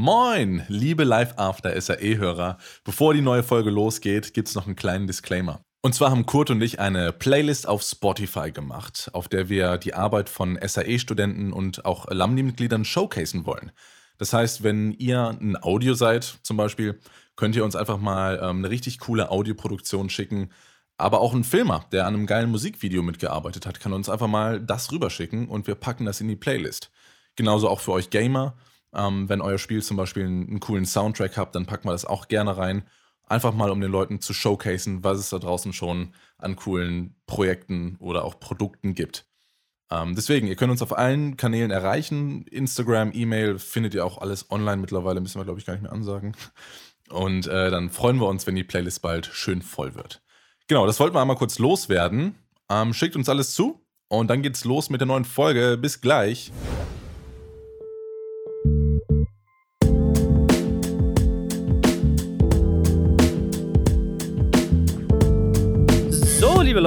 Moin, liebe Live After SAE-Hörer. Bevor die neue Folge losgeht, gibt es noch einen kleinen Disclaimer. Und zwar haben Kurt und ich eine Playlist auf Spotify gemacht, auf der wir die Arbeit von SAE-Studenten und auch Alumni-Mitgliedern showcasen wollen. Das heißt, wenn ihr ein Audio seid zum Beispiel, könnt ihr uns einfach mal ähm, eine richtig coole Audioproduktion schicken. Aber auch ein Filmer, der an einem geilen Musikvideo mitgearbeitet hat, kann uns einfach mal das rüberschicken und wir packen das in die Playlist. Genauso auch für euch Gamer. Ähm, wenn euer Spiel zum Beispiel einen, einen coolen Soundtrack habt, dann packen wir das auch gerne rein. Einfach mal, um den Leuten zu showcasen, was es da draußen schon an coolen Projekten oder auch Produkten gibt. Ähm, deswegen, ihr könnt uns auf allen Kanälen erreichen. Instagram, E-Mail, findet ihr auch alles online mittlerweile, müssen wir, glaube ich, gar nicht mehr ansagen. Und äh, dann freuen wir uns, wenn die Playlist bald schön voll wird. Genau, das wollten wir einmal kurz loswerden. Ähm, schickt uns alles zu und dann geht's los mit der neuen Folge. Bis gleich.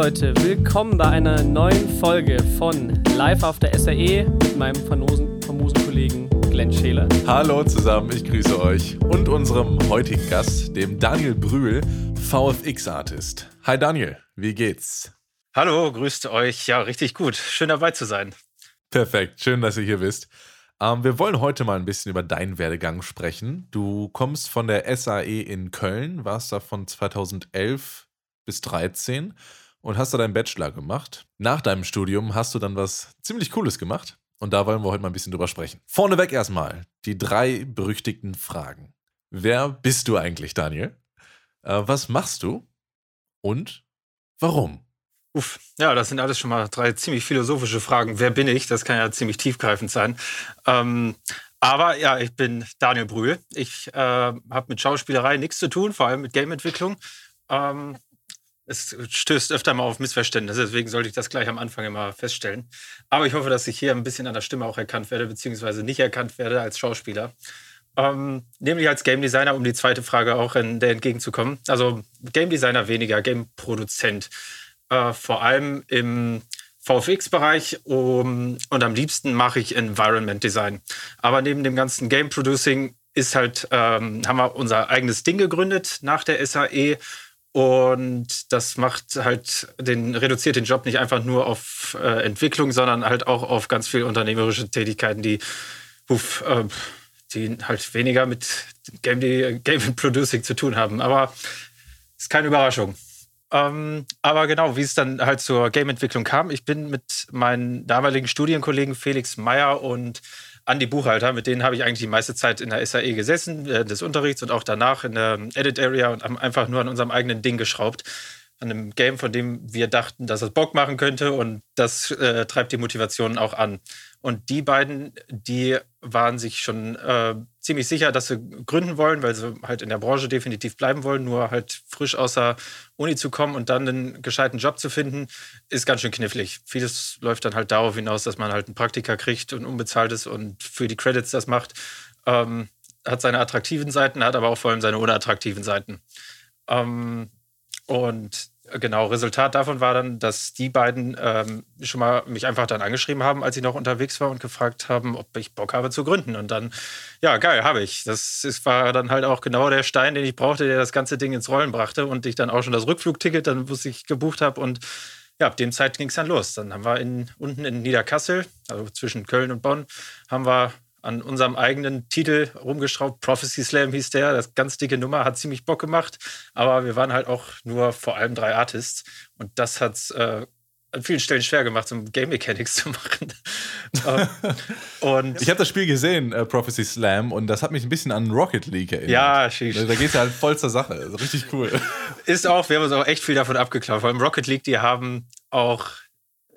Leute, willkommen bei einer neuen Folge von Live auf der SAE mit meinem famosen, famosen Kollegen Glenn Scheler. Hallo zusammen, ich grüße euch und unserem heutigen Gast, dem Daniel Brühl, VFX-Artist. Hi Daniel, wie geht's? Hallo, grüßt euch. Ja, richtig gut. Schön dabei zu sein. Perfekt, schön, dass ihr hier bist. Ähm, wir wollen heute mal ein bisschen über deinen Werdegang sprechen. Du kommst von der SAE in Köln, warst da von 2011 bis 13 und hast da deinen Bachelor gemacht. Nach deinem Studium hast du dann was ziemlich Cooles gemacht und da wollen wir heute mal ein bisschen drüber sprechen. Vorneweg erstmal die drei berüchtigten Fragen. Wer bist du eigentlich, Daniel? Äh, was machst du? Und warum? Uff, ja, das sind alles schon mal drei ziemlich philosophische Fragen. Wer bin ich? Das kann ja ziemlich tiefgreifend sein. Ähm, aber ja, ich bin Daniel Brühl. Ich äh, habe mit Schauspielerei nichts zu tun, vor allem mit Gameentwicklung. Ähm, es stößt öfter mal auf Missverständnisse, deswegen sollte ich das gleich am Anfang immer feststellen. Aber ich hoffe, dass ich hier ein bisschen an der Stimme auch erkannt werde, beziehungsweise nicht erkannt werde als Schauspieler. Ähm, nämlich als Game Designer, um die zweite Frage auch in der entgegenzukommen. Also Game Designer weniger, Game Produzent. Äh, vor allem im VFX-Bereich um, und am liebsten mache ich Environment Design. Aber neben dem ganzen Game Producing ist halt, ähm, haben wir unser eigenes Ding gegründet nach der SAE und das macht halt den, reduziert den Job nicht einfach nur auf äh, Entwicklung, sondern halt auch auf ganz viele unternehmerische Tätigkeiten, die, uff, äh, die halt weniger mit Game, Game Producing zu tun haben. Aber ist keine Überraschung. Ähm, aber genau, wie es dann halt zur Game-Entwicklung kam, ich bin mit meinen damaligen Studienkollegen Felix Meyer und Andi Buchhalter, mit denen habe ich eigentlich die meiste Zeit in der SAE gesessen, äh, des Unterrichts und auch danach in der Edit Area und haben einfach nur an unserem eigenen Ding geschraubt. An einem Game, von dem wir dachten, dass es Bock machen könnte und das äh, treibt die Motivation auch an. Und die beiden, die waren sich schon äh, ziemlich sicher, dass sie gründen wollen, weil sie halt in der Branche definitiv bleiben wollen. Nur halt frisch außer Uni zu kommen und dann einen gescheiten Job zu finden, ist ganz schön knifflig. Vieles läuft dann halt darauf hinaus, dass man halt einen Praktiker kriegt und unbezahlt ist und für die Credits das macht. Ähm, hat seine attraktiven Seiten, hat aber auch vor allem seine unattraktiven Seiten. Ähm, und genau, Resultat davon war dann, dass die beiden ähm, schon mal mich einfach dann angeschrieben haben, als ich noch unterwegs war und gefragt haben, ob ich Bock habe zu gründen. Und dann, ja, geil, habe ich. Das ist, war dann halt auch genau der Stein, den ich brauchte, der das ganze Ding ins Rollen brachte und ich dann auch schon das Rückflugticket, dann was ich gebucht habe und ja, ab dem Zeit ging es dann los. Dann haben wir in, unten in Niederkassel, also zwischen Köln und Bonn, haben wir an unserem eigenen Titel rumgeschraubt. Prophecy Slam hieß der. Das ganz dicke Nummer hat ziemlich Bock gemacht. Aber wir waren halt auch nur vor allem drei Artists. Und das hat es äh, an vielen Stellen schwer gemacht, um Game Mechanics zu machen. Ähm, und ich habe das Spiel gesehen, äh, Prophecy Slam, und das hat mich ein bisschen an Rocket League erinnert. Ja, schief. Da geht es halt voll zur Sache. Also richtig cool. Ist auch, wir haben uns auch echt viel davon abgeklaut. Vor allem Rocket League, die haben auch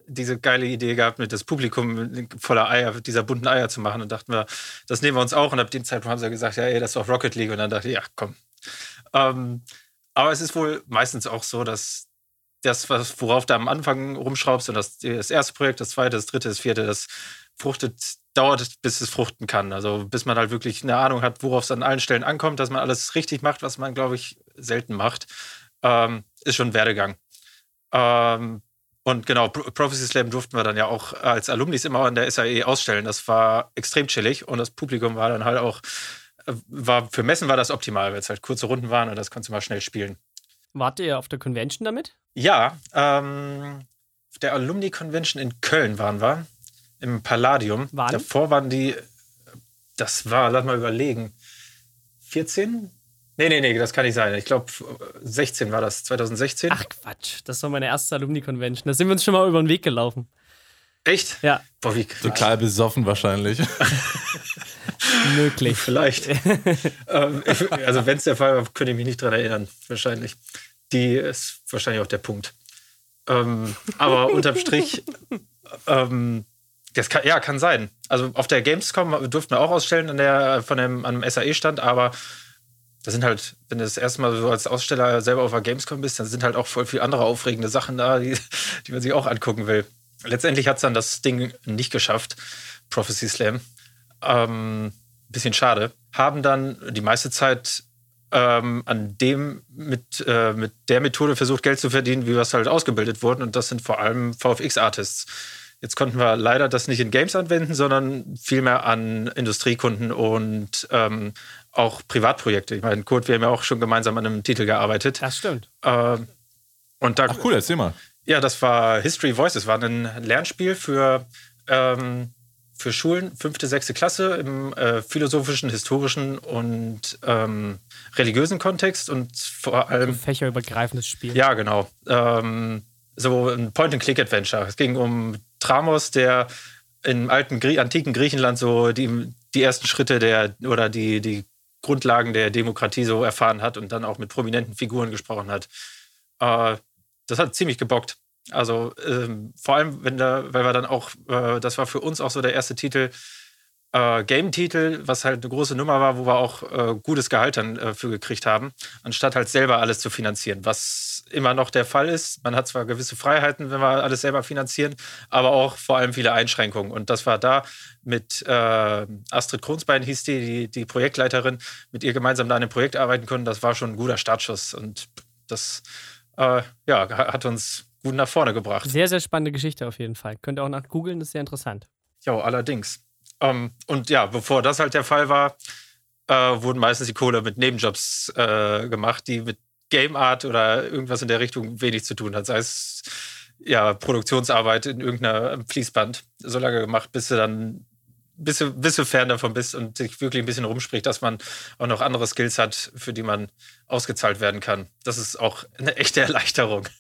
diese geile Idee gehabt, mit das Publikum voller Eier, dieser bunten Eier zu machen. Und dachten wir, das nehmen wir uns auch. Und ab dem Zeitpunkt haben sie gesagt, ja, ey, das ist doch Rocket League. Und dann dachte ich, ja, komm. Ähm, aber es ist wohl meistens auch so, dass das, worauf du am Anfang rumschraubst, und das, das erste Projekt, das zweite, das dritte, das vierte, das fruchtet, dauert, bis es fruchten kann. Also bis man halt wirklich eine Ahnung hat, worauf es an allen Stellen ankommt, dass man alles richtig macht, was man, glaube ich, selten macht, ähm, ist schon ein Werdegang. Ähm, und genau, Prophecy Slam durften wir dann ja auch als Alumnis immer an der SAE ausstellen. Das war extrem chillig und das Publikum war dann halt auch war, für Messen war das optimal, weil es halt kurze Runden waren und das konntest du mal schnell spielen. Wart ihr auf der Convention damit? Ja, ähm, auf der Alumni Convention in Köln waren wir, im Palladium. Wann? Davor waren die, das war, lass mal überlegen, 14? Nee, nee, nee, das kann nicht sein. Ich glaube, 16 war das, 2016. Ach Quatsch, das war meine erste Alumni-Convention. Da sind wir uns schon mal über den Weg gelaufen. Echt? Ja, Boah, wie Total besoffen wahrscheinlich. möglich. Vielleicht. ähm, ich, also, wenn es der Fall war, könnte ich mich nicht dran erinnern, wahrscheinlich. Die ist wahrscheinlich auch der Punkt. Ähm, aber unterm Strich, ähm, das kann, ja, kann sein. Also auf der Gamescom durften wir auch ausstellen an der, von dem, an dem SAE-Stand, aber da sind halt, wenn du das erste Mal so als Aussteller selber auf der Gamescom bist, dann sind halt auch voll viele andere aufregende Sachen da, die, die man sich auch angucken will. Letztendlich hat es dann das Ding nicht geschafft, Prophecy Slam. Ähm, bisschen schade. Haben dann die meiste Zeit ähm, an dem mit, äh, mit der Methode versucht, Geld zu verdienen, wie wir es halt ausgebildet wurden. Und das sind vor allem VFX-Artists. Jetzt konnten wir leider das nicht in Games anwenden, sondern vielmehr an Industriekunden und ähm, auch Privatprojekte. Ich meine, Kurt, wir haben ja auch schon gemeinsam an einem Titel gearbeitet. Das stimmt. Ähm, und da, Ach cool, erzähl mal. ja, das war History Voices, war ein Lernspiel für, ähm, für Schulen, fünfte, sechste Klasse im äh, philosophischen, historischen und ähm, religiösen Kontext und vor allem Fächerübergreifendes Spiel. ja, genau. Ähm, so ein Point-and-Click-Adventure. Es ging um Tramos, der im alten Grie antiken Griechenland so die, die ersten Schritte der oder die, die Grundlagen der Demokratie so erfahren hat und dann auch mit prominenten Figuren gesprochen hat. Äh, das hat ziemlich gebockt. Also ähm, vor allem, wenn da, weil wir dann auch, äh, das war für uns auch so der erste Titel, äh, Game-Titel, was halt eine große Nummer war, wo wir auch äh, gutes Gehalt dann äh, für gekriegt haben, anstatt halt selber alles zu finanzieren, was immer noch der Fall ist. Man hat zwar gewisse Freiheiten, wenn wir alles selber finanzieren, aber auch vor allem viele Einschränkungen. Und das war da mit äh, Astrid Kronsbein, hieß die, die, die Projektleiterin, mit ihr gemeinsam da an dem Projekt arbeiten konnten. Das war schon ein guter Startschuss und das äh, ja, hat uns gut nach vorne gebracht. Sehr, sehr spannende Geschichte auf jeden Fall. Könnt ihr auch nach googeln, das ist sehr interessant. Ja, allerdings. Ähm, und ja, bevor das halt der Fall war, äh, wurden meistens die Kohle mit Nebenjobs äh, gemacht, die mit Game Art oder irgendwas in der Richtung wenig zu tun hat. Sei es ja Produktionsarbeit in irgendeiner Fließband. So lange gemacht, bis du dann bis du, bis du fern davon bist und sich wirklich ein bisschen rumspricht, dass man auch noch andere Skills hat, für die man ausgezahlt werden kann. Das ist auch eine echte Erleichterung.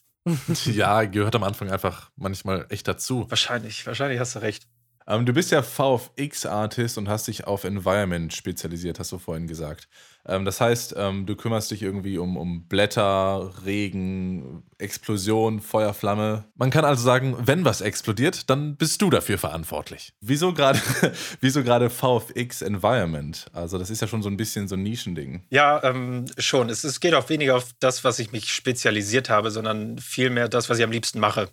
Ja, gehört am Anfang einfach manchmal echt dazu. Wahrscheinlich, wahrscheinlich hast du recht. Ähm, du bist ja VFX-Artist und hast dich auf Environment spezialisiert, hast du vorhin gesagt. Ähm, das heißt, ähm, du kümmerst dich irgendwie um, um Blätter, Regen, Explosion, Feuer, Flamme. Man kann also sagen, wenn was explodiert, dann bist du dafür verantwortlich. Wieso gerade wieso VFX Environment? Also das ist ja schon so ein bisschen so ein Nischending. Ja, ähm, schon. Es, es geht auch weniger auf das, was ich mich spezialisiert habe, sondern vielmehr das, was ich am liebsten mache.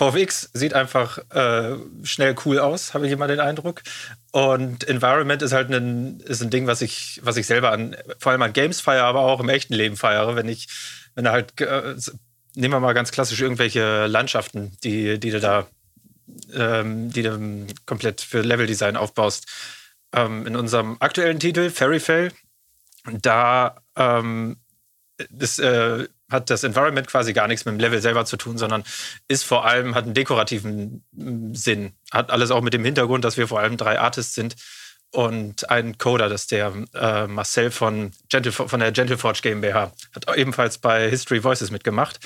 VFX sieht einfach äh, schnell cool aus, habe ich immer den Eindruck. Und Environment ist halt ein, ist ein Ding, was ich, was ich selber an, vor allem an Games feiere, aber auch im echten Leben feiere. Wenn ich, wenn du halt, äh, nehmen wir mal ganz klassisch irgendwelche Landschaften, die, die du da, ähm, die du komplett für Leveldesign aufbaust. Ähm, in unserem aktuellen Titel, Fairy Fail, da ähm, das, äh, hat das Environment quasi gar nichts mit dem Level selber zu tun, sondern ist vor allem, hat einen dekorativen mm, Sinn. Hat alles auch mit dem Hintergrund, dass wir vor allem drei Artists sind und ein Coder, das ist der äh, Marcel von, Gentle, von der Gentleforge GmbH. Hat ebenfalls bei History Voices mitgemacht.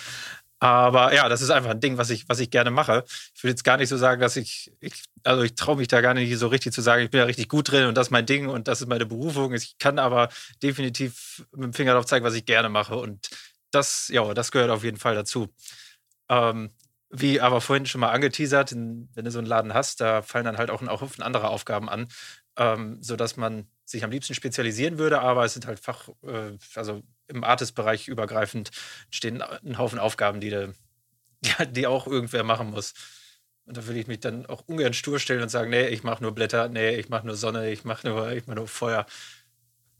Aber ja, das ist einfach ein Ding, was ich, was ich gerne mache. Ich will jetzt gar nicht so sagen, dass ich, ich also ich traue mich da gar nicht so richtig zu sagen, ich bin da richtig gut drin und das ist mein Ding und das ist meine Berufung. Ich kann aber definitiv mit dem Finger darauf zeigen, was ich gerne mache. Und das, ja, das gehört auf jeden Fall dazu. Ähm, wie aber vorhin schon mal angeteasert, wenn du so einen Laden hast, da fallen dann halt auch ein Haufen anderer Aufgaben an, ähm, sodass man sich am liebsten spezialisieren würde, aber es sind halt Fach, äh, also im Artist-Bereich übergreifend stehen ein Haufen Aufgaben, die, de, die auch irgendwer machen muss. Und da würde ich mich dann auch ungern stur stellen und sagen, nee, ich mache nur Blätter, nee, ich mache nur Sonne, ich mache nur, mach nur Feuer.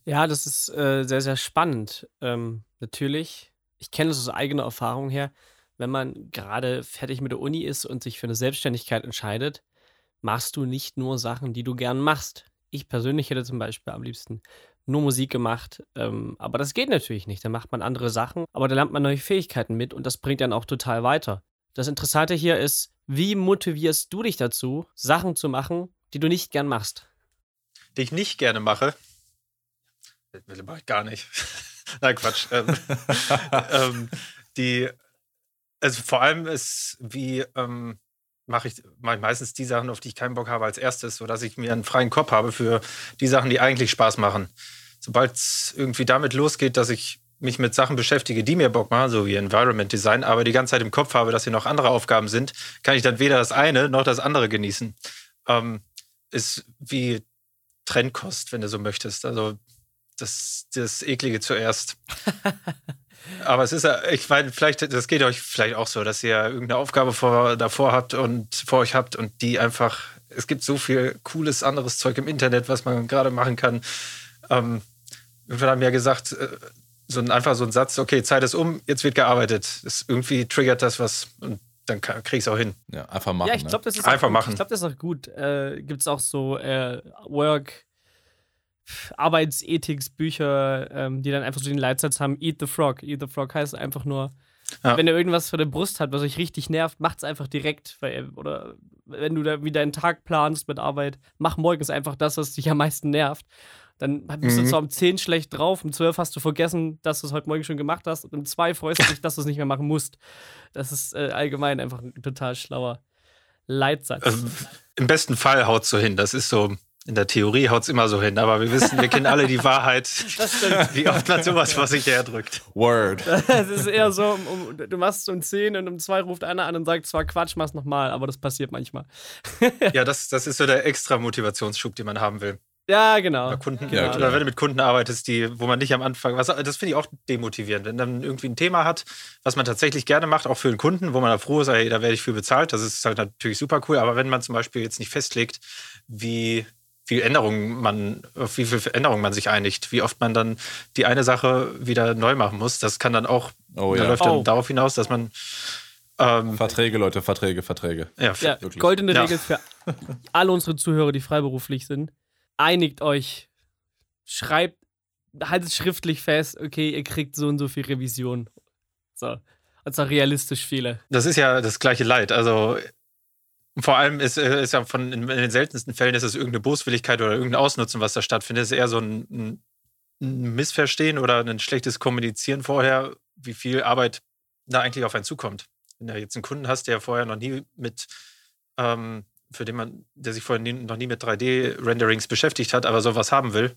Ja, das ist äh, sehr, sehr spannend. Ähm, natürlich, ich kenne das aus eigener Erfahrung her, wenn man gerade fertig mit der Uni ist und sich für eine Selbstständigkeit entscheidet, machst du nicht nur Sachen, die du gern machst. Ich persönlich hätte zum Beispiel am liebsten nur Musik gemacht. Ähm, aber das geht natürlich nicht. Da macht man andere Sachen, aber da lernt man neue Fähigkeiten mit und das bringt dann auch total weiter. Das Interessante hier ist, wie motivierst du dich dazu, Sachen zu machen, die du nicht gern machst? Die ich nicht gerne mache. Das mache ich gar nicht. Nein, Quatsch. ähm, ähm, die, also vor allem ist, wie ähm, mache ich, mach ich meistens die Sachen, auf die ich keinen Bock habe, als erstes, sodass ich mir einen freien Kopf habe für die Sachen, die eigentlich Spaß machen. Sobald es irgendwie damit losgeht, dass ich mich mit Sachen beschäftige, die mir Bock machen, so wie Environment Design, aber die ganze Zeit im Kopf habe, dass hier noch andere Aufgaben sind, kann ich dann weder das eine noch das andere genießen. Ähm, ist wie Trennkost, wenn du so möchtest. Also das, das Eklige zuerst. aber es ist ja, ich meine, vielleicht, das geht euch vielleicht auch so, dass ihr irgendeine Aufgabe vor, davor habt und vor euch habt und die einfach, es gibt so viel cooles anderes Zeug im Internet, was man gerade machen kann. Ähm, irgendwann haben wir ja gesagt, äh, so ein, einfach so ein Satz, okay, Zeit ist um, jetzt wird gearbeitet. Das irgendwie triggert das was und dann krieg ich es auch hin. Ja, einfach machen. Ja, ich glaube, das ist einfach gut. machen. Ich glaube, das ist auch gut. Äh, Gibt es auch so äh, Work, Arbeitsethiksbücher, ähm, die dann einfach so den Leitsatz haben: Eat the Frog. Eat the Frog heißt einfach nur, ja. wenn er irgendwas vor der Brust hat, was euch richtig nervt, macht es einfach direkt. Weil, oder wenn du da wieder einen Tag planst mit Arbeit, mach morgens einfach das, was dich am meisten nervt. Dann bist mhm. du zwar um 10 schlecht drauf, um 12 hast du vergessen, dass du es heute Morgen schon gemacht hast und um 2 freust du dich, dass du es nicht mehr machen musst. Das ist äh, allgemein einfach ein total schlauer Leitsatz. Also, Im besten Fall haut es so hin. Das ist so, in der Theorie haut es immer so hin, aber wir wissen, wir kennen alle die Wahrheit, wie oft man sowas vor sich herdrückt. Word. Es ist eher so, um, um, du machst es um 10 und um 2 ruft einer an und sagt zwar Quatsch, mach's nochmal, aber das passiert manchmal. ja, das, das ist so der extra Motivationsschub, den man haben will. Ja, genau. Oder, Kunden, genau. oder wenn du mit Kunden arbeitest, die, wo man nicht am Anfang, was, das finde ich auch demotivierend, wenn dann irgendwie ein Thema hat, was man tatsächlich gerne macht, auch für den Kunden, wo man da froh ist, ey, da werde ich für bezahlt, das ist halt natürlich super cool, aber wenn man zum Beispiel jetzt nicht festlegt, wie viel Änderungen man, auf wie viel Änderungen man sich einigt, wie oft man dann die eine Sache wieder neu machen muss, das kann dann auch, oh, ja. läuft dann oh. darauf hinaus, dass man ähm, Verträge, Leute, Verträge, Verträge. Ja, ja goldene Regel für alle unsere Zuhörer, die freiberuflich sind einigt euch, schreibt, haltet schriftlich fest, okay, ihr kriegt so und so viel Revision. So. Zwar realistisch viele. Das ist ja das gleiche Leid. Also vor allem ist, äh, ist ja von in, den seltensten Fällen ist es irgendeine Boswilligkeit oder irgendein Ausnutzen, was da stattfindet. Es ist eher so ein, ein Missverstehen oder ein schlechtes Kommunizieren vorher, wie viel Arbeit da eigentlich auf einen zukommt. Wenn du jetzt einen Kunden hast, der vorher noch nie mit ähm, für den man, der sich vorher nie, noch nie mit 3D-Renderings beschäftigt hat, aber sowas haben will,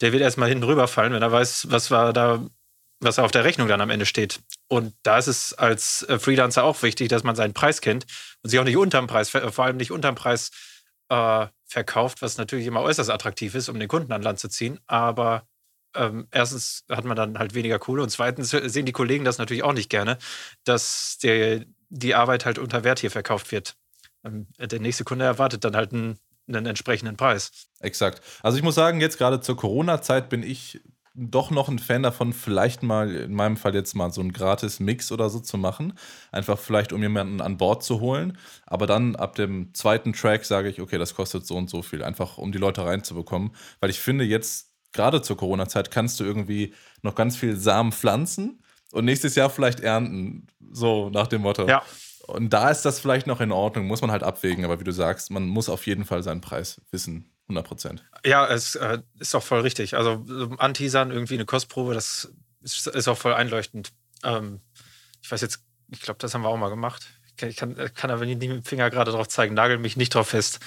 der wird erstmal hinten rüberfallen, wenn er weiß, was war da, was auf der Rechnung dann am Ende steht. Und da ist es als äh, Freelancer auch wichtig, dass man seinen Preis kennt und sich auch nicht unterm Preis, vor allem nicht unterm Preis äh, verkauft, was natürlich immer äußerst attraktiv ist, um den Kunden an Land zu ziehen. Aber ähm, erstens hat man dann halt weniger Kohle und zweitens sehen die Kollegen das natürlich auch nicht gerne, dass der, die Arbeit halt unter Wert hier verkauft wird. Ähm, der nächste Kunde erwartet dann halt einen, einen entsprechenden Preis. Exakt. Also ich muss sagen, jetzt gerade zur Corona-Zeit bin ich doch noch ein Fan davon, vielleicht mal, in meinem Fall jetzt mal so einen gratis Mix oder so zu machen. Einfach vielleicht, um jemanden an Bord zu holen. Aber dann ab dem zweiten Track sage ich, okay, das kostet so und so viel. Einfach, um die Leute reinzubekommen. Weil ich finde, jetzt, gerade zur Corona-Zeit, kannst du irgendwie noch ganz viel Samen pflanzen und nächstes Jahr vielleicht ernten. So nach dem Motto. Ja. Und da ist das vielleicht noch in Ordnung, muss man halt abwägen. Aber wie du sagst, man muss auf jeden Fall seinen Preis wissen. 100 Prozent. Ja, es äh, ist auch voll richtig. Also anteasern, irgendwie eine Kostprobe, das ist, ist auch voll einleuchtend. Ähm, ich weiß jetzt, ich glaube, das haben wir auch mal gemacht. Ich kann, kann aber nicht mit dem Finger gerade drauf zeigen, nagel mich nicht drauf fest.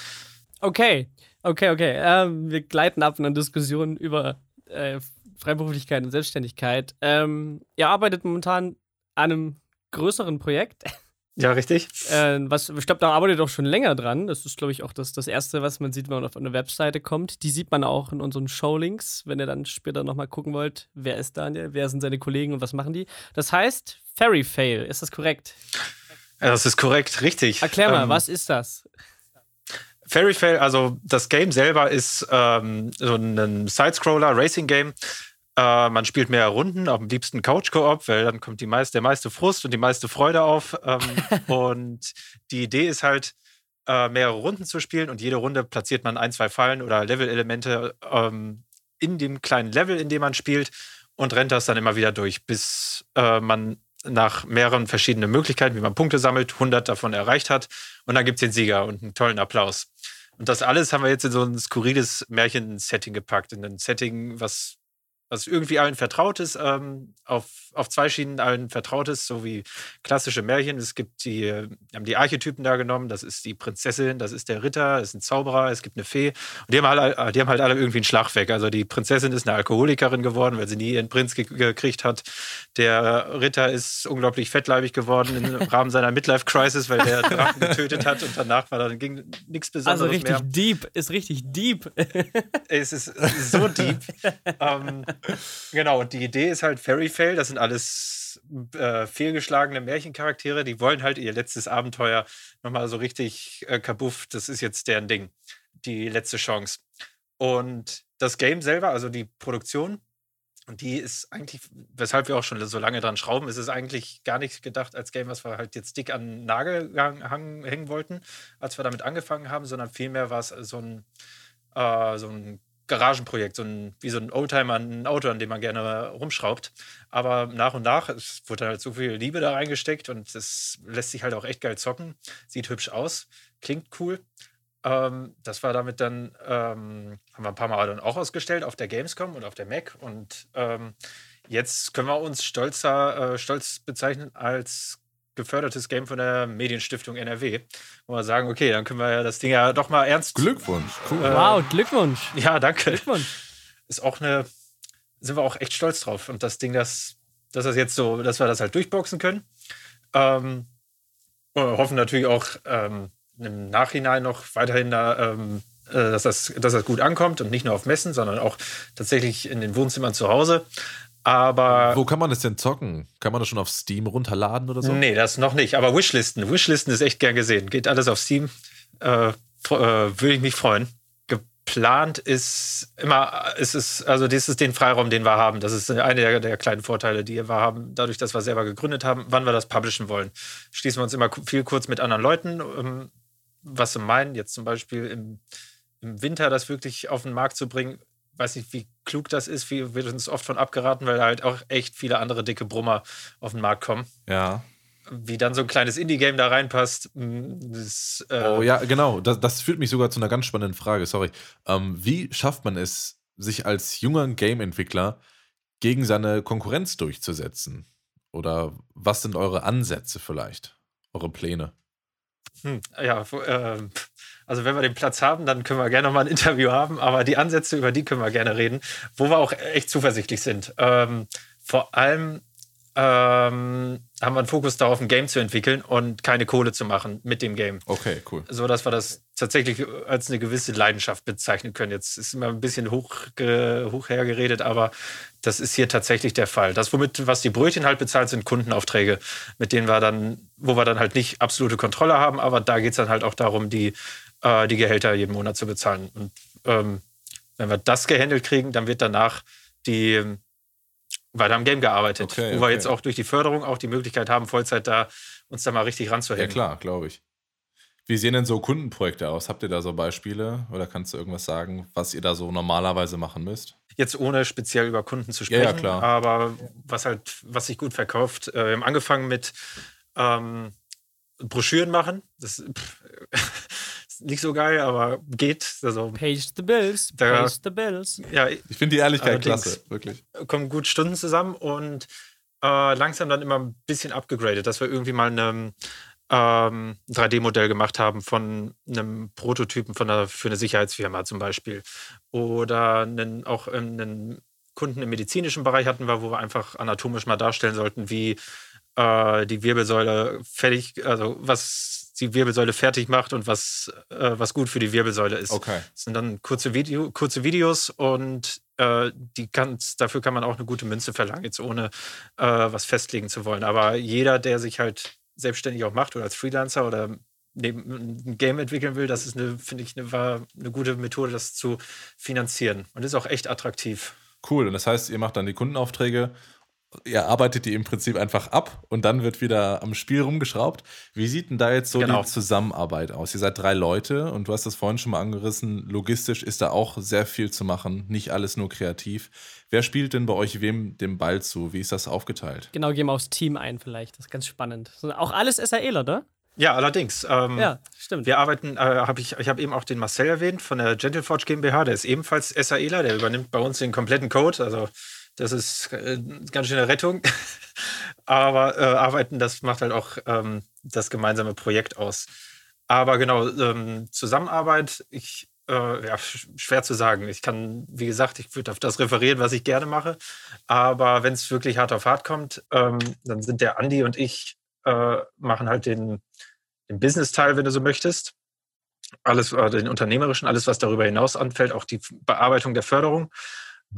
Okay, okay, okay. Ähm, wir gleiten ab in eine Diskussion über äh, Freiberuflichkeit und Selbstständigkeit. Ähm, ihr arbeitet momentan an einem größeren Projekt. Ja, richtig. Äh, was, ich glaube, da arbeitet auch schon länger dran. Das ist, glaube ich, auch das, das Erste, was man sieht, wenn man auf eine Webseite kommt. Die sieht man auch in unseren Showlinks, wenn ihr dann später nochmal gucken wollt, wer ist Daniel, wer sind seine Kollegen und was machen die. Das heißt Fairy Fail, ist das korrekt? Ja, das ist korrekt, richtig. Erklär mal, ähm, was ist das? Fairy Fail, also das Game selber ist ähm, so ein Sidescroller, Racing-Game. Äh, man spielt mehr Runden, am liebsten Couch-Koop, weil dann kommt die meist, der meiste Frust und die meiste Freude auf. Ähm, und die Idee ist halt, äh, mehrere Runden zu spielen und jede Runde platziert man ein, zwei Fallen oder Level-Elemente ähm, in dem kleinen Level, in dem man spielt und rennt das dann immer wieder durch, bis äh, man nach mehreren verschiedenen Möglichkeiten, wie man Punkte sammelt, 100 davon erreicht hat. Und dann gibt es den Sieger und einen tollen Applaus. Und das alles haben wir jetzt in so ein skurriles Märchen-Setting gepackt. In ein Setting, was was irgendwie allen vertraut ist, ähm, auf, auf zwei Schienen allen vertraut ist, so wie klassische Märchen. Es gibt die, haben die Archetypen da genommen, das ist die Prinzessin, das ist der Ritter, das ist ein Zauberer, es gibt eine Fee. Und die haben, alle, die haben halt alle irgendwie einen Schlag weg. Also die Prinzessin ist eine Alkoholikerin geworden, weil sie nie ihren Prinz ge gekriegt hat. Der Ritter ist unglaublich fettleibig geworden im Rahmen seiner Midlife-Crisis, weil der Drachen getötet hat und danach war dann ging nichts Besonderes Also richtig mehr. deep, ist richtig deep. es ist so deep. ähm, genau, und die Idee ist halt Fairy Fail, das sind alles äh, fehlgeschlagene Märchencharaktere, die wollen halt ihr letztes Abenteuer nochmal so richtig äh, kabuff, das ist jetzt deren Ding, die letzte Chance. Und das Game selber, also die Produktion, und die ist eigentlich, weshalb wir auch schon so lange dran schrauben, ist es eigentlich gar nicht gedacht als Game, was wir halt jetzt dick an den Nagel hängen wollten, als wir damit angefangen haben, sondern vielmehr war es so ein, äh, so ein Garagenprojekt, so ein, wie so ein Oldtimer, ein Auto, an dem man gerne rumschraubt. Aber nach und nach, es wurde halt so viel Liebe da reingesteckt und es lässt sich halt auch echt geil zocken. Sieht hübsch aus, klingt cool. Ähm, das war damit dann, ähm, haben wir ein paar Mal dann auch ausgestellt auf der Gamescom und auf der Mac. Und ähm, jetzt können wir uns stolzer, äh, stolz bezeichnen als gefördertes Game von der Medienstiftung NRW. Wo wir sagen, okay, dann können wir ja das Ding ja doch mal ernst. Glückwunsch, cool. Äh, wow, Glückwunsch. Ja, danke. Glückwunsch. Ist auch eine, sind wir auch echt stolz drauf. Und das Ding, das, dass das jetzt so, dass wir das halt durchboxen können. Ähm, hoffen natürlich auch ähm, im Nachhinein noch weiterhin da, ähm, äh, dass, das, dass das gut ankommt und nicht nur auf Messen, sondern auch tatsächlich in den Wohnzimmern zu Hause. Aber. Wo kann man das denn zocken? Kann man das schon auf Steam runterladen oder so? Nee, das noch nicht. Aber Wishlisten. Wishlisten ist echt gern gesehen. Geht alles auf Steam. Äh, äh, Würde ich mich freuen. Geplant ist immer, ist es, also das ist den Freiraum, den wir haben. Das ist einer der, der, kleinen Vorteile, die wir haben, dadurch, dass wir selber gegründet haben, wann wir das publishen wollen. Schließen wir uns immer viel kurz mit anderen Leuten, ähm, was sie meinen. Jetzt zum Beispiel im, im Winter das wirklich auf den Markt zu bringen, weiß nicht, wie klug das ist, wie wird uns oft von abgeraten, weil halt auch echt viele andere dicke Brummer auf den Markt kommen. Ja. Wie dann so ein kleines Indie-Game da reinpasst. Mm, das, äh oh ja, genau. Das, das, führt mich sogar zu einer ganz spannenden Frage. Sorry. Ähm, wie schafft man es, sich als junger Game-Entwickler gegen seine Konkurrenz durchzusetzen? Oder was sind eure Ansätze vielleicht? Eure Pläne? Hm, ja, äh, also wenn wir den Platz haben, dann können wir gerne noch mal ein Interview haben, aber die Ansätze, über die können wir gerne reden, wo wir auch echt zuversichtlich sind. Ähm, vor allem ähm, haben wir einen Fokus darauf, ein Game zu entwickeln und keine Kohle zu machen mit dem Game. Okay, cool. So dass wir das tatsächlich als eine gewisse Leidenschaft bezeichnen können. Jetzt ist immer ein bisschen hoch, hoch hergeredet, aber das ist hier tatsächlich der Fall. Das, womit, was die Brötchen halt bezahlt, sind Kundenaufträge, mit denen wir dann, wo wir dann halt nicht absolute Kontrolle haben, aber da geht es dann halt auch darum, die, äh, die Gehälter jeden Monat zu bezahlen. Und ähm, wenn wir das gehandelt kriegen, dann wird danach die weiter am Game gearbeitet, okay, wo okay. wir jetzt auch durch die Förderung auch die Möglichkeit haben, Vollzeit da uns da mal richtig ranzuhängen. Ja klar, glaube ich. Wie sehen denn so Kundenprojekte aus? Habt ihr da so Beispiele oder kannst du irgendwas sagen, was ihr da so normalerweise machen müsst? Jetzt ohne speziell über Kunden zu sprechen, ja, ja, klar. aber was halt, was sich gut verkauft. Äh, wir haben angefangen mit ähm, Broschüren machen. Das pff, nicht so geil, aber geht. Also, Page the bills, da, page the bills. Ja, ich finde die Ehrlichkeit klasse, wirklich. Kommen gut Stunden zusammen und äh, langsam dann immer ein bisschen abgegradet, dass wir irgendwie mal eine, ähm, ein 3D-Modell gemacht haben von einem Prototypen von einer, für eine Sicherheitsfirma zum Beispiel. Oder einen, auch einen Kunden im medizinischen Bereich hatten wir, wo wir einfach anatomisch mal darstellen sollten, wie äh, die Wirbelsäule fertig, also was die Wirbelsäule fertig macht und was, äh, was gut für die Wirbelsäule ist. Okay. Das sind dann kurze, Video, kurze Videos und äh, die kann's, dafür kann man auch eine gute Münze verlangen, jetzt ohne äh, was festlegen zu wollen. Aber jeder, der sich halt selbstständig auch macht oder als Freelancer oder neben ein Game entwickeln will, das ist eine, finde ich, eine, war eine gute Methode, das zu finanzieren. Und ist auch echt attraktiv. Cool. Und das heißt, ihr macht dann die Kundenaufträge ihr arbeitet die im Prinzip einfach ab und dann wird wieder am Spiel rumgeschraubt. Wie sieht denn da jetzt so genau. die Zusammenarbeit aus? Ihr seid drei Leute und du hast das vorhin schon mal angerissen. Logistisch ist da auch sehr viel zu machen, nicht alles nur kreativ. Wer spielt denn bei euch wem den Ball zu? Wie ist das aufgeteilt? Genau, gehen wir aufs Team ein vielleicht. Das ist ganz spannend. Auch alles SAEler, oder? Ja, allerdings. Ähm, ja, stimmt. Wir arbeiten, äh, hab ich, ich habe eben auch den Marcel erwähnt von der Gentleforge GmbH, der ist ebenfalls SAEler, der übernimmt bei uns den kompletten Code. Also das ist äh, ganz schöne Rettung. Aber äh, arbeiten, das macht halt auch ähm, das gemeinsame Projekt aus. Aber genau, ähm, Zusammenarbeit, ich, äh, ja, schwer zu sagen. Ich kann, wie gesagt, ich würde auf das referieren, was ich gerne mache. Aber wenn es wirklich hart auf hart kommt, ähm, dann sind der Andi und ich äh, machen halt den, den Business-Teil, wenn du so möchtest. Alles, äh, den unternehmerischen, alles, was darüber hinaus anfällt, auch die Bearbeitung der Förderung.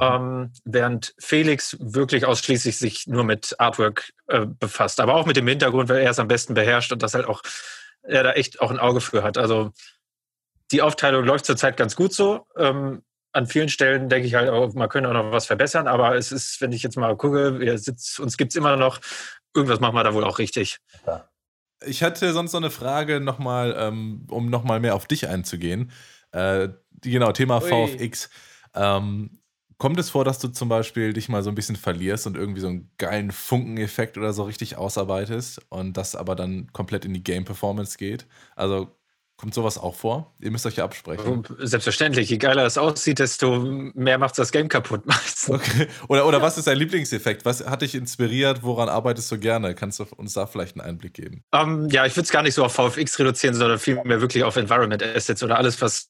Ähm, während Felix wirklich ausschließlich sich nur mit Artwork äh, befasst, aber auch mit dem Hintergrund, weil er es am besten beherrscht und das halt auch, er da echt auch ein Auge für hat. Also die Aufteilung läuft zurzeit ganz gut so. Ähm, an vielen Stellen denke ich halt auch, man könnte auch noch was verbessern, aber es ist, wenn ich jetzt mal gucke, wir sitzt, uns gibt es immer noch, irgendwas machen wir da wohl auch richtig. Ja. Ich hatte sonst noch eine Frage nochmal, ähm, um nochmal mehr auf dich einzugehen. Äh, genau, Thema Ui. VFX. Ähm, kommt es vor, dass du zum Beispiel dich mal so ein bisschen verlierst und irgendwie so einen geilen Funkeneffekt oder so richtig ausarbeitest und das aber dann komplett in die Game-Performance geht? Also Kommt sowas auch vor? Ihr müsst euch ja absprechen. Selbstverständlich. Je geiler es aussieht, desto mehr macht das Game kaputt meistens. Okay. Oder, oder was ist dein Lieblingseffekt? Was hat dich inspiriert? Woran arbeitest du gerne? Kannst du uns da vielleicht einen Einblick geben? Um, ähm, ja, ich würde es gar nicht so auf VFX reduzieren, sondern vielmehr wirklich auf Environment Assets oder alles, was,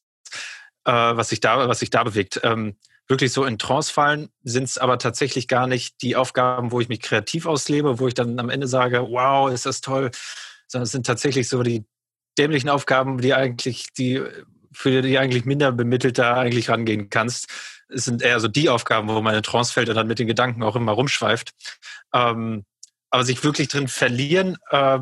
äh, was, sich, da, was sich da bewegt. Ähm, wirklich so in Trance fallen sind es aber tatsächlich gar nicht die Aufgaben, wo ich mich kreativ auslebe, wo ich dann am Ende sage, wow, ist das toll, sondern es sind tatsächlich so die dämlichen Aufgaben, die eigentlich, die, für die eigentlich minder bemittelt da eigentlich rangehen kannst. Es sind eher so die Aufgaben, wo man in Trance fällt und dann mit den Gedanken auch immer rumschweift. Ähm, aber sich wirklich drin verlieren, äh,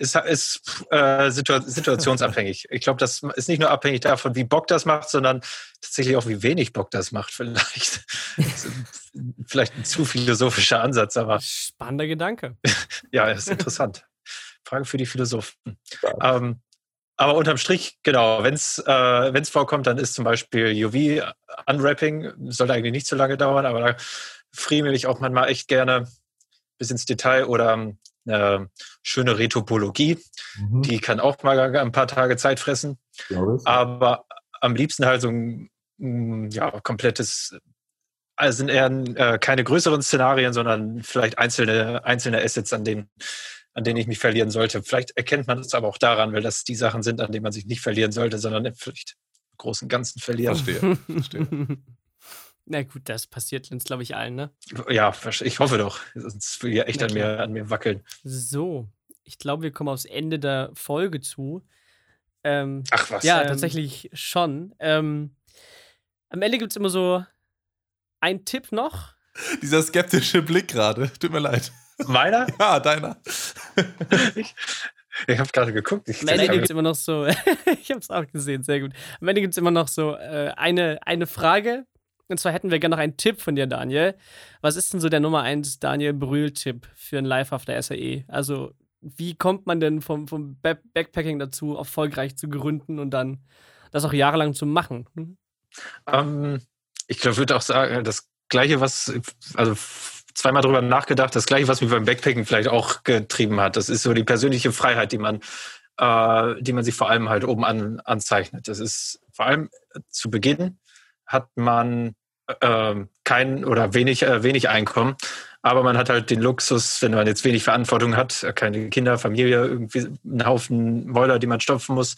ist, ist äh, situationsabhängig. Ich glaube, das ist nicht nur abhängig davon, wie Bock das macht, sondern tatsächlich auch, wie wenig Bock das macht, vielleicht. vielleicht ein zu philosophischer Ansatz, aber. Spannender Gedanke. ja, ist interessant. Frage für die Philosophen. Ähm, aber unterm Strich, genau, wenn es äh, vorkommt, dann ist zum Beispiel UV-Unwrapping, sollte eigentlich nicht so lange dauern, aber da friemel ich auch manchmal echt gerne bis ins Detail oder eine ähm, schöne Retopologie. Mhm. Die kann auch mal ein paar Tage Zeit fressen. Aber am liebsten halt so ein ja, komplettes, also sind eher äh, keine größeren Szenarien, sondern vielleicht einzelne, einzelne Assets, an denen an denen ich mich verlieren sollte. Vielleicht erkennt man es aber auch daran, weil das die Sachen sind, an denen man sich nicht verlieren sollte, sondern vielleicht im großen und Ganzen verlieren. Verstehe. Verstehe. Na gut, das passiert uns, glaube ich, allen, ne? Ja, ich hoffe doch. Sonst will ja echt an mir, an mir wackeln. So, ich glaube, wir kommen aufs Ende der Folge zu. Ähm, Ach was? Ja, ähm, tatsächlich schon. Ähm, am Ende gibt es immer so einen Tipp noch. Dieser skeptische Blick gerade. Tut mir leid. Meiner? Ja, deiner. ich ich habe gerade geguckt. Ich Am Ende gibt es immer noch so, ich habe es auch gesehen, sehr gut. Am Ende gibt es immer noch so äh, eine, eine Frage. Und zwar hätten wir gerne noch einen Tipp von dir, Daniel. Was ist denn so der Nummer 1 Daniel Brühl-Tipp für ein Live auf der SAE? Also, wie kommt man denn vom, vom Backpacking dazu, erfolgreich zu gründen und dann das auch jahrelang zu machen? Hm? Ähm, ich glaube, ich würde auch sagen, das Gleiche, was, also zweimal drüber nachgedacht. Das gleiche, was mich beim Backpacken vielleicht auch getrieben hat. Das ist so die persönliche Freiheit, die man, äh, die man sich vor allem halt oben an, anzeichnet. Das ist vor allem zu Beginn hat man äh, kein oder wenig, äh, wenig Einkommen. Aber man hat halt den Luxus, wenn man jetzt wenig Verantwortung hat, keine Kinder, Familie, irgendwie einen Haufen Mäuler, die man stopfen muss,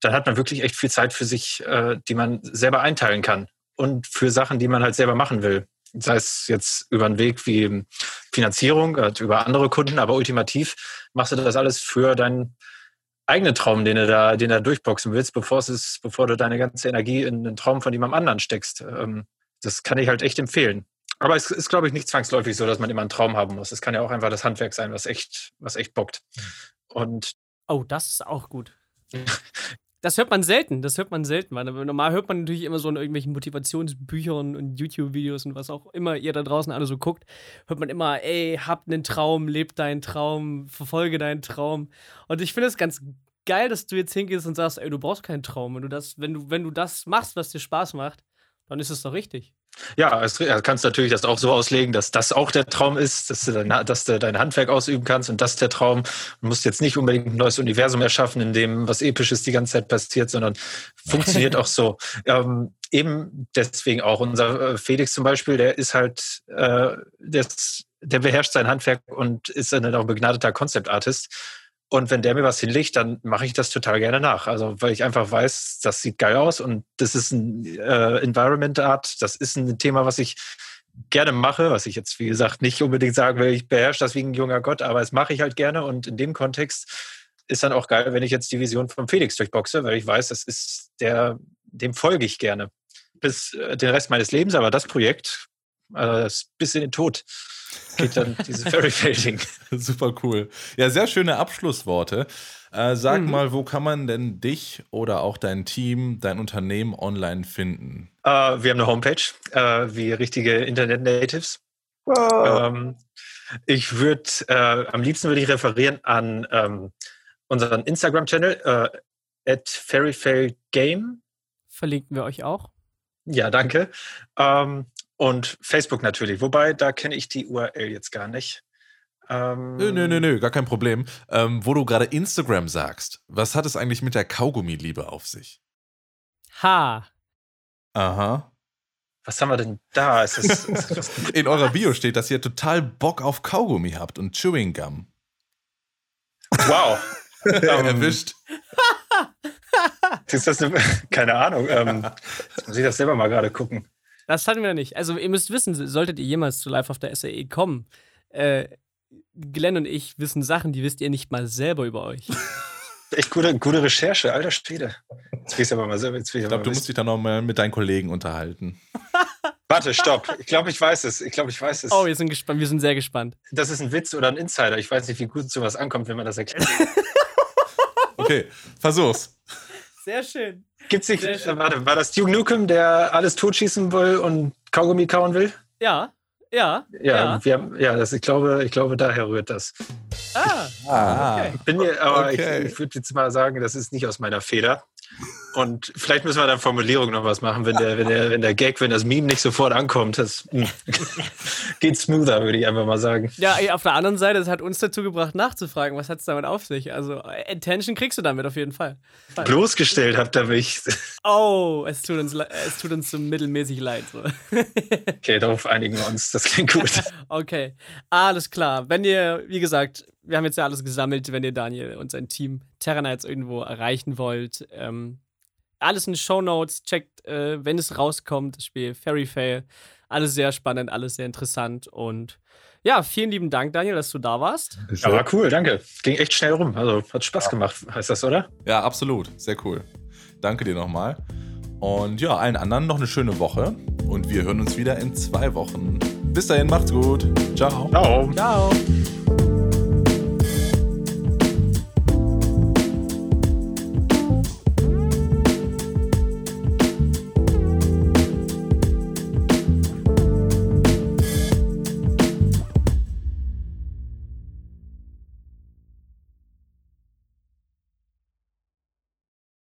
dann hat man wirklich echt viel Zeit für sich, äh, die man selber einteilen kann. Und für Sachen, die man halt selber machen will sei es jetzt über einen Weg wie Finanzierung, äh, über andere Kunden, aber ultimativ machst du das alles für deinen eigenen Traum, den du da, den du durchboxen willst, bevor es ist, bevor du deine ganze Energie in einen Traum von jemandem anderen steckst. Ähm, das kann ich halt echt empfehlen. Aber es ist, glaube ich, nicht zwangsläufig so, dass man immer einen Traum haben muss. Es kann ja auch einfach das Handwerk sein, was echt, was echt bockt. Und oh, das ist auch gut. Das hört man selten, das hört man selten, weil normal hört man natürlich immer so in irgendwelchen Motivationsbüchern und YouTube-Videos und was auch immer ihr da draußen alle so guckt, hört man immer, ey, hab einen Traum, leb deinen Traum, verfolge deinen Traum. Und ich finde es ganz geil, dass du jetzt hingehst und sagst, ey, du brauchst keinen Traum. Wenn du das, wenn du, wenn du das machst, was dir Spaß macht, dann ist es doch richtig. Ja, du kannst natürlich das auch so auslegen, dass das auch der Traum ist, dass du, dein, dass du dein Handwerk ausüben kannst und das ist der Traum. Du musst jetzt nicht unbedingt ein neues Universum erschaffen, in dem was Episches die ganze Zeit passiert, sondern funktioniert auch so. Ähm, eben deswegen auch unser äh, Felix zum Beispiel, der ist halt, äh, der, ist, der beherrscht sein Handwerk und ist dann auch ein begnadeter Concept Artist. Und wenn der mir was hinlegt, dann mache ich das total gerne nach. Also weil ich einfach weiß, das sieht geil aus und das ist ein äh, Environment Art, das ist ein Thema, was ich gerne mache, was ich jetzt, wie gesagt, nicht unbedingt sagen will, ich beherrsche das wie ein junger Gott, aber es mache ich halt gerne und in dem Kontext ist dann auch geil, wenn ich jetzt die Vision von Felix durchboxe, weil ich weiß, das ist der, dem folge ich gerne. Bis äh, den Rest meines Lebens, aber das Projekt, äh, bis in den Tod geht dann dieses Fairy Fading. Super cool. Ja, sehr schöne Abschlussworte. Äh, sag mhm. mal, wo kann man denn dich oder auch dein Team, dein Unternehmen online finden? Uh, wir haben eine Homepage, uh, wie richtige Internet-Natives. Wow. Ähm, ich würde, äh, am liebsten würde ich referieren an ähm, unseren Instagram-Channel, äh, at fairyfailgame. Verlinken wir euch auch. Ja, danke. Ähm, und Facebook natürlich, wobei da kenne ich die URL jetzt gar nicht. Ähm, nö, nö, nö, nö, gar kein Problem. Ähm, wo du gerade Instagram sagst, was hat es eigentlich mit der Kaugummi-Liebe auf sich? Ha. Aha. Was haben wir denn da? Ist das, ist das In eurer Bio steht, dass ihr total Bock auf Kaugummi habt und Chewing Gum. Wow. Erwischt. ist das eine, keine Ahnung. Ähm, muss ich das selber mal gerade gucken. Das hatten wir nicht. Also, ihr müsst wissen, solltet ihr jemals zu Live auf der SAE kommen, äh, Glenn und ich wissen Sachen, die wisst ihr nicht mal selber über euch. Echt gute, gute Recherche, alter Schwede. Jetzt will ich aber mal selber. Jetzt ich glaube, du musst dich dann noch mal mit deinen Kollegen unterhalten. Warte, stopp. Ich glaube, ich weiß es. Ich glaube, ich weiß es. Oh, wir sind gespannt. Wir sind sehr gespannt. Das ist ein Witz oder ein Insider. Ich weiß nicht, wie gut sowas ankommt, wenn man das erklärt. okay, versuch's. Sehr schön. Gibt's nicht, warte, war das Duke Nukem, der alles totschießen will und Kaugummi kauen will? Ja, ja. Ja, ja. Wir haben, ja das, ich, glaube, ich glaube, daher rührt das. Ah, ah okay. Bin mir, aber okay. ich, ich würde jetzt mal sagen, das ist nicht aus meiner Feder. Und vielleicht müssen wir da Formulierung noch was machen, wenn der, wenn der, wenn der Gag, wenn das Meme nicht sofort ankommt. Das hm, geht smoother, würde ich einfach mal sagen. Ja, auf der anderen Seite, es hat uns dazu gebracht, nachzufragen, was hat es damit auf sich? Also, Attention kriegst du damit auf jeden Fall. Fall. Bloßgestellt habt ihr mich. Oh, es tut uns, es tut uns so mittelmäßig leid. So. Okay, darauf einigen wir uns. Das klingt gut. Okay, alles klar. Wenn ihr, wie gesagt, wir haben jetzt ja alles gesammelt, wenn ihr Daniel und sein Team Terra Knights irgendwo erreichen wollt. Ähm, alles in den Show Notes. Checkt, äh, wenn es rauskommt, das Spiel Fairy Fail. Alles sehr spannend, alles sehr interessant. Und ja, vielen lieben Dank, Daniel, dass du da warst. Ja, war cool, danke. Ging echt schnell rum. Also hat Spaß ja. gemacht, heißt das, oder? Ja, absolut. Sehr cool. Danke dir nochmal. Und ja, allen anderen noch eine schöne Woche. Und wir hören uns wieder in zwei Wochen. Bis dahin, macht's gut. Ciao. Ciao. Ciao.